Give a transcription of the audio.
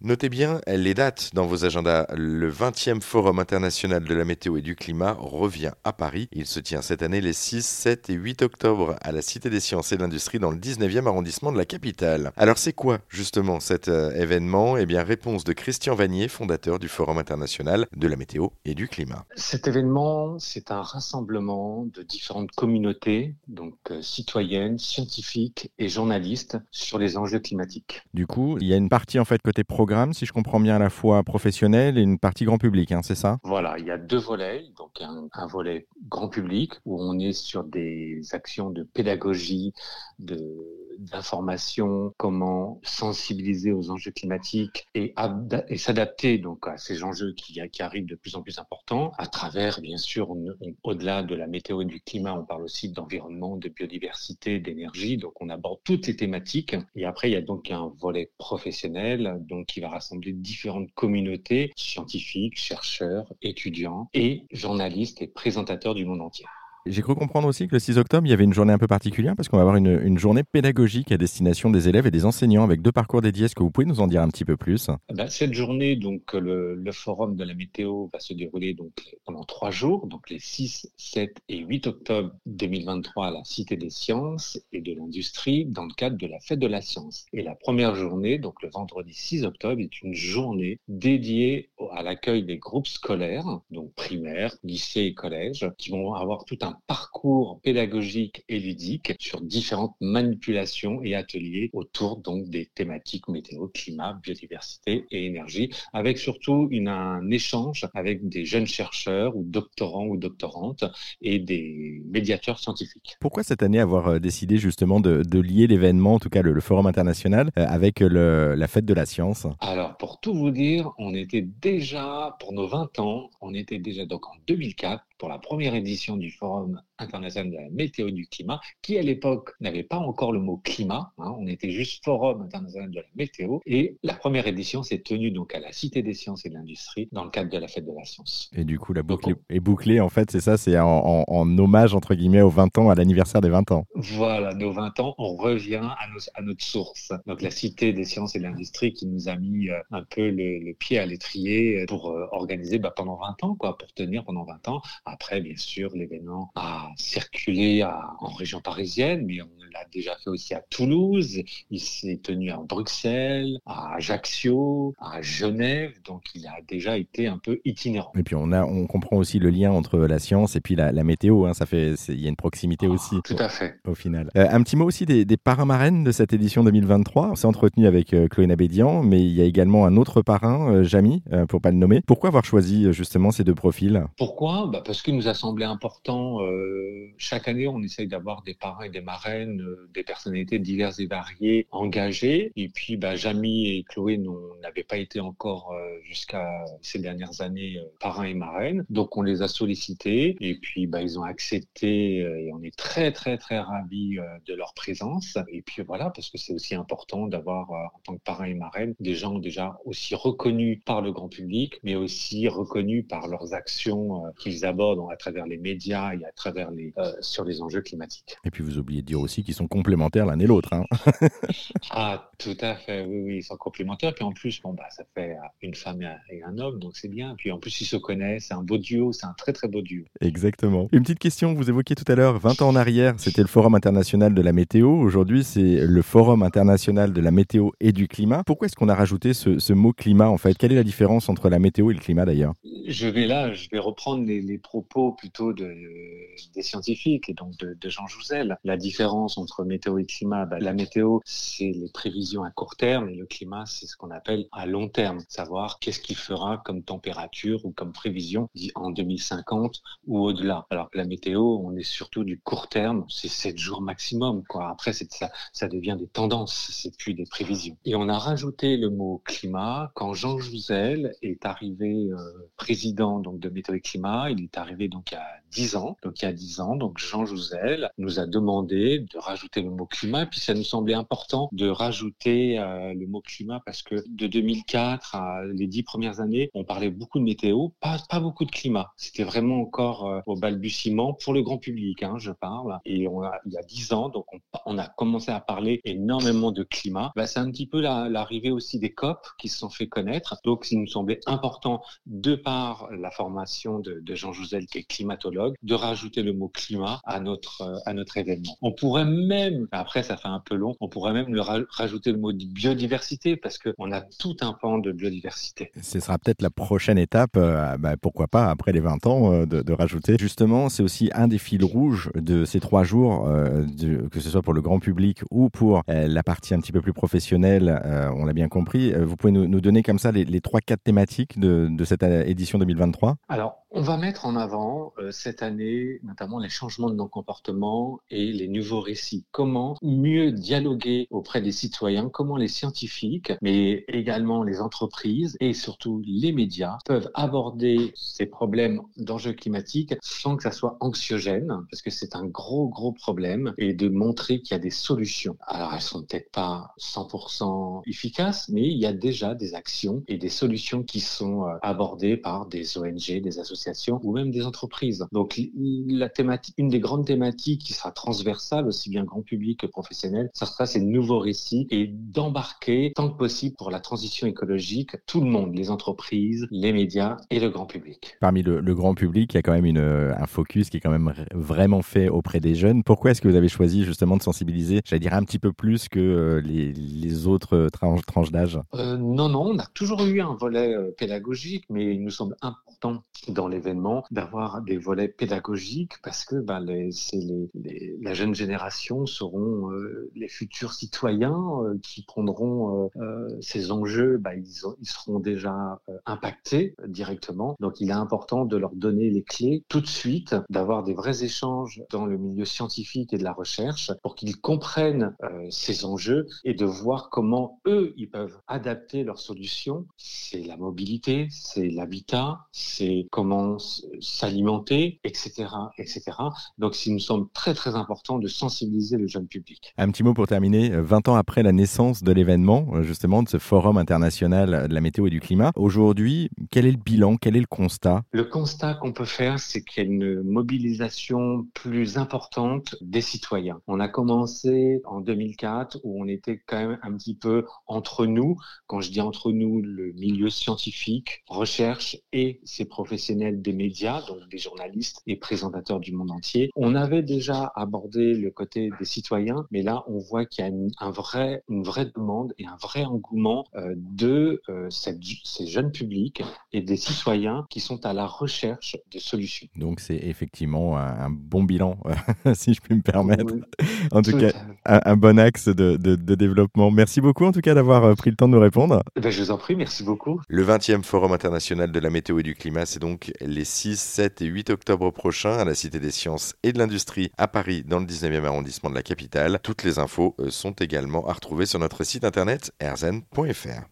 Notez bien les dates dans vos agendas. Le 20e Forum international de la météo et du climat revient à Paris. Il se tient cette année les 6, 7 et 8 octobre à la Cité des sciences et de l'industrie dans le 19e arrondissement de la capitale. Alors c'est quoi justement cet euh, événement? Eh bien réponse de Christian Vanier, fondateur du Forum international de la météo et du climat. Cet événement, c'est un rassemblement de différentes communautés, donc euh, citoyennes, scientifiques et journalistes sur les enjeux climatiques. Du coup, il y a une partie en fait côté programme si je comprends bien, à la fois professionnel et une partie grand public, hein, c'est ça? Voilà, il y a deux volets. Donc un, volet grand public où on est sur des actions de pédagogie, d'information, comment sensibiliser aux enjeux climatiques et, s'adapter donc à ces enjeux qui, qui, arrivent de plus en plus importants à travers, bien sûr, au-delà de la météo et du climat, on parle aussi d'environnement, de biodiversité, d'énergie. Donc on aborde toutes les thématiques. Et après, il y a donc un volet professionnel, donc qui va rassembler différentes communautés, scientifiques, chercheurs, étudiants et journalistes et présentateurs du monde entier. J'ai cru comprendre aussi que le 6 octobre, il y avait une journée un peu particulière parce qu'on va avoir une, journée pédagogique à destination des élèves et des enseignants avec deux parcours dédiés. Est-ce que vous pouvez nous en dire un petit peu plus? Eh ben, Cette journée, donc le, forum de la météo va se dérouler donc pendant trois jours, donc les 6, 7 et 8 octobre 2023 à la Cité des sciences et de l'industrie dans le cadre de la fête de la science. Et la première journée, donc le vendredi 6 octobre, est une journée dédiée à l'accueil des groupes scolaires, donc primaires, lycées et collèges, qui vont avoir tout un parcours pédagogique et ludique sur différentes manipulations et ateliers autour donc des thématiques météo, climat, biodiversité et énergie, avec surtout une, un échange avec des jeunes chercheurs ou doctorants ou doctorantes et des médiateurs scientifiques. Pourquoi cette année avoir euh, décidé justement de, lier l'événement, en tout cas le, Forum international, euh, avec le, la fête de la science? Alors pour tout vous dire, on était déjà, pour nos 20 ans, on était déjà donc en 2004 pour la première édition du Forum um, international de la météo et du climat, qui à l'époque n'avait pas encore le mot climat, hein. on était juste Forum international de la météo, et la première édition s'est tenue donc à la Cité des sciences et de l'industrie dans le cadre de la fête de la science. Et du coup, la boucle est bouclée, en fait, c'est ça, c'est en, hommage, entre guillemets, aux 20 ans, à l'anniversaire des 20 ans. Voilà, nos 20 ans, on revient à, notre source. Donc la Cité des sciences et de l'industrie qui nous a mis euh, un peu le, pied à l'étrier pour euh, organiser bah, pendant 20 ans, quoi, pour tenir pendant 20 ans. Après, bien sûr, l'événement a circulé en région parisienne, mais on l'a déjà fait aussi à Toulouse. Il s'est tenu à Bruxelles, à Ajaccio, à Genève. Donc, il a déjà été un peu itinérant. Et puis, on, a, on comprend aussi le lien entre la science et puis la, météo. Hein. Ça fait, il y a une proximité ah, aussi. Tout à fait. Au final. Euh, un petit mot aussi des, des parrains-marraines de cette édition 2023. On s'est entretenu avec euh, Chloé Nabédian, mais il y a également un autre parrain, euh, Jamy, pour pas le nommer. Pourquoi avoir choisi justement ces deux profils? Pourquoi? Bah Parce qu'il nous a semblé important chaque année, on essaye d'avoir des parrains et des marraines, euh, des personnalités diverses et variées engagées. Et puis, bah, Jamie et Chloé n'avaient pas été encore euh, jusqu'à ces dernières années euh, parrains et marraines. Donc, on les a sollicités et puis, bah, ils ont accepté et on est très, très, très ravis de leur présence. Et puis, voilà, parce que c'est aussi important d'avoir, en tant que parrain et marraine, des gens déjà aussi reconnus par le grand public, mais aussi reconnus par leurs actions qu'ils abordent à travers les médias et à travers les, euh, sur les enjeux climatiques. Et puis vous oubliez de dire aussi qu'ils sont complémentaires l'un et l'autre. Hein. ah, tout à fait, oui, oui, ils sont complémentaires. Puis en plus, bon, bah, ça fait une femme et un homme, donc c'est bien. Puis en plus, ils se connaissent, c'est un beau duo, c'est un très très beau duo. Exactement. Une petite question, vous évoquiez tout à l'heure, 20 ans en arrière, c'était le Forum international de la météo. Aujourd'hui, c'est le Forum international de la météo et du climat. Pourquoi est-ce qu'on a rajouté ce, mot climat en fait? Quelle est la différence entre la météo et le climat d'ailleurs? Je vais là, je vais reprendre les, les propos plutôt de, des scientifique et donc de, Jean Jouzel. La différence entre météo et climat, bah, la météo, c'est les prévisions à court terme et le climat, c'est ce qu'on appelle à long terme, savoir qu'est-ce qu'il fera comme température ou comme prévision en 2050 ou au-delà. Alors la météo, on est surtout du court terme, c'est 7 jours maximum. Quoi. Après, ça, ça devient des tendances, c'est plus des prévisions. Et on a rajouté le mot climat quand Jean Jouzel est arrivé euh, président donc de Météo et Climat. Il est arrivé donc il y a 10 ans. Donc il y a 10 ans, donc Jean Jouzel nous a demandé de rajouter le mot climat. Puis ça nous semblait important de rajouter euh, le mot climat parce que de 2004 à les dix premières années, on parlait beaucoup de météo, pas, beaucoup de climat. C'était vraiment encore euh, au balbutiement pour le grand public, hein, je parle. Et on a, il y a 10 ans, donc on, a commencé à parler énormément de climat. Bah, c'est un petit peu l'arrivée aussi des COP qui se sont fait connaître. Donc il nous semblait important, de par la formation de, Jean Jouzel qui est climatologue, de rajouter le climat à notre, à notre événement. On pourrait même, après ça fait un peu long, on pourrait même le rajouter le mot biodiversité parce qu'on a tout un pan de biodiversité. Ce sera peut-être la prochaine étape, euh, bah, pourquoi pas après les 20 ans, euh, de, de, rajouter. Justement, c'est aussi un des fils rouges de ces trois jours, euh, de, que ce soit pour le grand public ou pour la partie un petit peu plus professionnelle, on l'a bien compris. vous pouvez nous, nous, donner comme ça les, les 3-4 thématiques de, de cette édition 2023 Alors, on va mettre en avant euh, cette année notamment les changements de nos comportements et les nouveaux récits. Comment mieux dialoguer auprès des citoyens, comment les scientifiques, mais également les entreprises et surtout les médias peuvent aborder ces problèmes d'enjeux climatiques sans que ça soit anxiogène, parce que c'est un gros, gros problème, et de montrer qu'il y a des solutions. Alors elles sont peut-être pas 100% efficaces, mais il y a déjà des actions et des solutions qui sont euh, abordées par des ONG, des associations ou même des entreprises. Donc la thématique, une des grandes thématiques qui sera transversale, aussi bien grand public que professionnel, ça sera ces nouveaux récits et d'embarquer tant que possible pour la transition écologique tout le monde, les entreprises, les médias et le grand public. Parmi le, le grand public, il y a quand même une, un focus qui est quand même vraiment fait auprès des jeunes. Pourquoi est-ce que vous avez choisi justement de sensibiliser, j'allais dire un petit peu plus que euh, les, les autres tranches, tranches d'âge? Euh, Non, non, on a toujours eu un volet euh, pédagogique, mais il nous semble important dans l'événement d'avoir des volets pédagogiques parce que ben, les, les, les, la jeune génération seront euh, les futurs citoyens euh, qui prendront euh, ces enjeux, ben, ils, ils, seront déjà impactés directement. Donc il est important de leur donner les clés tout de suite, d'avoir des vrais échanges dans le milieu scientifique et de la recherche pour qu'ils comprennent ces enjeux et de voir comment eux, ils peuvent adapter leurs solutions. C'est la mobilité, c'est l'habitat, c'est comment s'alimenter, etc., etc. Donc, il nous semble très, très important de sensibiliser le jeune public. Un petit mot pour terminer. 20 ans après la naissance de l'événement, justement, de ce forum international de la météo et du climat, aujourd'hui, quel est le bilan, quel est le constat? Le constat qu'on peut faire, c'est qu'il y a une mobilisation plus importante des citoyens. On a commencé en 2004 où on était quand même un petit peu entre nous. Quand je dis entre nous, le milieu scientifique, recherche et ses professionnels des médias, donc des journalistes et présentateurs du monde entier. On avait déjà abordé le côté des citoyens, mais là, on voit qu'il y a une, un vrai, une vraie demande et un vrai engouement euh, de euh, cette, ces jeunes publics et des citoyens qui sont à la recherche de solutions. Donc, c'est effectivement un, un, bon bilan, si je puis me permettre. Oui, en tout, tout cas, un, un, bon axe de, de, de, développement. Merci beaucoup, en tout cas, d'avoir euh, pris le temps de nous répondre. Ben, je vous en prie, merci beaucoup. Le 20e Forum international de la météo et du climat, c'est donc les 6, 7 et 8 octobre prochains à la Cité des Sciences et de l'Industrie à Paris, dans le 19e arrondissement de la capitale. Toutes les infos euh, sont également à retrouver sur notre site internet erzen.fr.